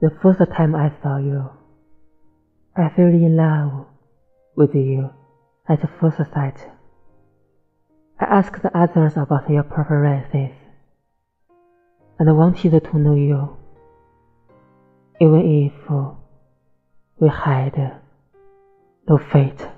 The first time I saw you, I fell in love with you at first sight. I asked others about your preferences and wanted to know you, even if we had no fate.